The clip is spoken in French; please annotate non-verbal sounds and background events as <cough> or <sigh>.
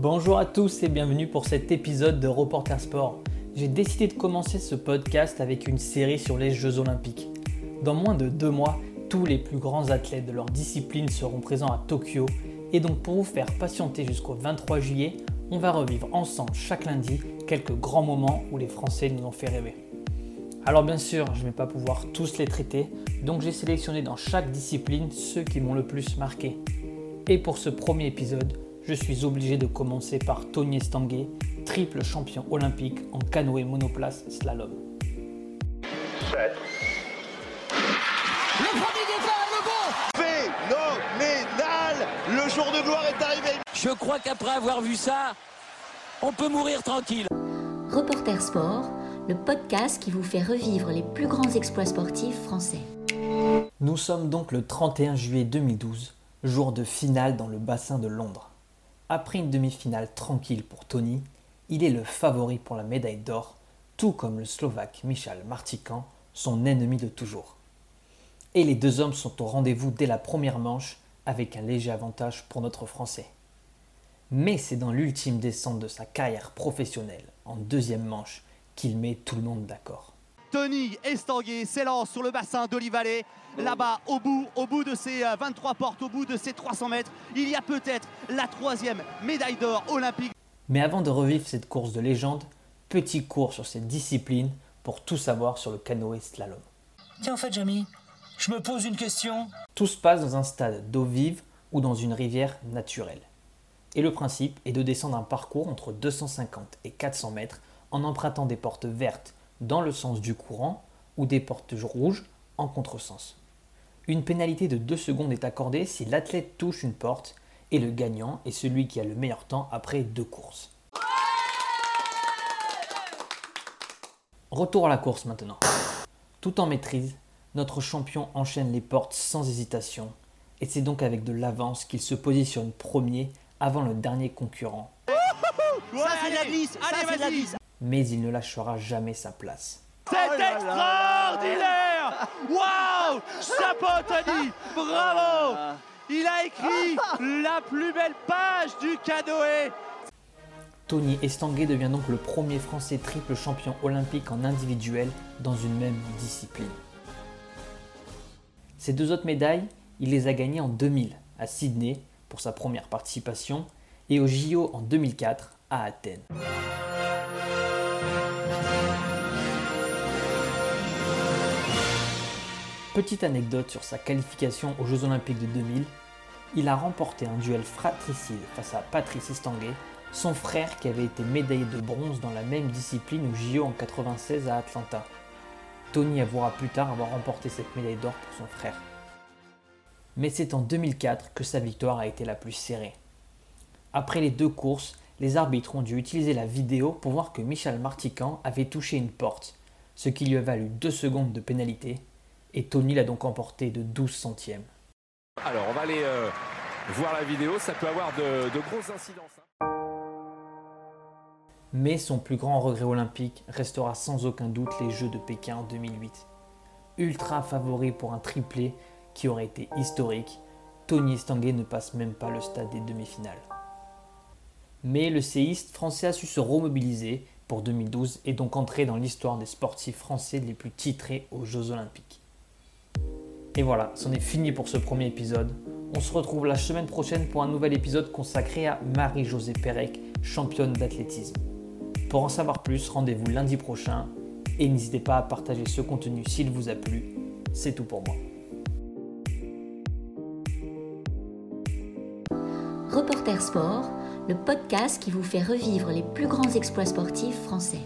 Bonjour à tous et bienvenue pour cet épisode de Reporter Sport. J'ai décidé de commencer ce podcast avec une série sur les Jeux Olympiques. Dans moins de deux mois, tous les plus grands athlètes de leur discipline seront présents à Tokyo et donc pour vous faire patienter jusqu'au 23 juillet, on va revivre ensemble chaque lundi quelques grands moments où les Français nous ont fait rêver. Alors bien sûr, je ne vais pas pouvoir tous les traiter, donc j'ai sélectionné dans chaque discipline ceux qui m'ont le plus marqué. Et pour ce premier épisode, je suis obligé de commencer par Tony Estanguet, triple champion olympique en canoë monoplace slalom. Le premier départ, le bon Phénoménal Le jour de gloire est arrivé Je crois qu'après avoir vu ça, on peut mourir tranquille. Reporter Sport, le podcast qui vous fait revivre les plus grands exploits sportifs français. Nous sommes donc le 31 juillet 2012, jour de finale dans le bassin de Londres. Après une demi-finale tranquille pour Tony, il est le favori pour la médaille d'or, tout comme le Slovaque Michal Martikan, son ennemi de toujours. Et les deux hommes sont au rendez-vous dès la première manche, avec un léger avantage pour notre Français. Mais c'est dans l'ultime descente de sa carrière professionnelle, en deuxième manche, qu'il met tout le monde d'accord. Tony Estanguet s'élance sur le bassin d'Olivalet. Là-bas, au bout, au bout de ces 23 euh, portes, au bout de ces 300 mètres, il y a peut-être la troisième médaille d'or olympique. Mais avant de revivre cette course de légende, petit cours sur cette discipline pour tout savoir sur le canoë slalom. Tiens, en fait, Jamie, je me pose une question. Tout se passe dans un stade d'eau vive ou dans une rivière naturelle. Et le principe est de descendre un parcours entre 250 et 400 mètres en empruntant des portes vertes dans le sens du courant ou des portes rouges en contresens. Une pénalité de 2 secondes est accordée si l'athlète touche une porte et le gagnant est celui qui a le meilleur temps après deux courses. Retour à la course maintenant. Tout en maîtrise, notre champion enchaîne les portes sans hésitation et c'est donc avec de l'avance qu'il se positionne premier avant le dernier concurrent. Mais il ne lâchera jamais sa place. C'est extraordinaire. Waouh. Chapeau Tony Bravo Il a écrit <laughs> la plus belle page du canoë. Tony Estanguet devient donc le premier Français triple champion olympique en individuel dans une même discipline. Ces deux autres médailles, il les a gagnées en 2000 à Sydney pour sa première participation et au JO en 2004 à Athènes. Petite anecdote sur sa qualification aux Jeux Olympiques de 2000, il a remporté un duel fratricide face à Patrice Estanguet, son frère qui avait été médaillé de bronze dans la même discipline au JO en 96 à Atlanta. Tony avouera plus tard avoir remporté cette médaille d'or pour son frère. Mais c'est en 2004 que sa victoire a été la plus serrée. Après les deux courses, les arbitres ont dû utiliser la vidéo pour voir que Michel Martican avait touché une porte, ce qui lui a valu deux secondes de pénalité et Tony l'a donc emporté de 12 centièmes. Alors on va aller euh, voir la vidéo, ça peut avoir de, grosses incidences. Hein. Mais son plus grand regret olympique restera sans aucun doute les Jeux de Pékin en 2008. Ultra favori pour un triplé qui aurait été historique, Tony Estanguet ne passe même pas le stade des demi-finales. Mais le séiste français a su se remobiliser pour 2012 et donc entrer dans l'histoire des sportifs français les plus titrés aux Jeux olympiques. Et voilà, c'en est fini pour ce premier épisode. On se retrouve la semaine prochaine pour un nouvel épisode consacré à Marie-Josée Pérec, championne d'athlétisme. Pour en savoir plus, rendez-vous lundi prochain et n'hésitez pas à partager ce contenu s'il vous a plu. C'est tout pour moi. Reporter Sport, le podcast qui vous fait revivre les plus grands exploits sportifs français.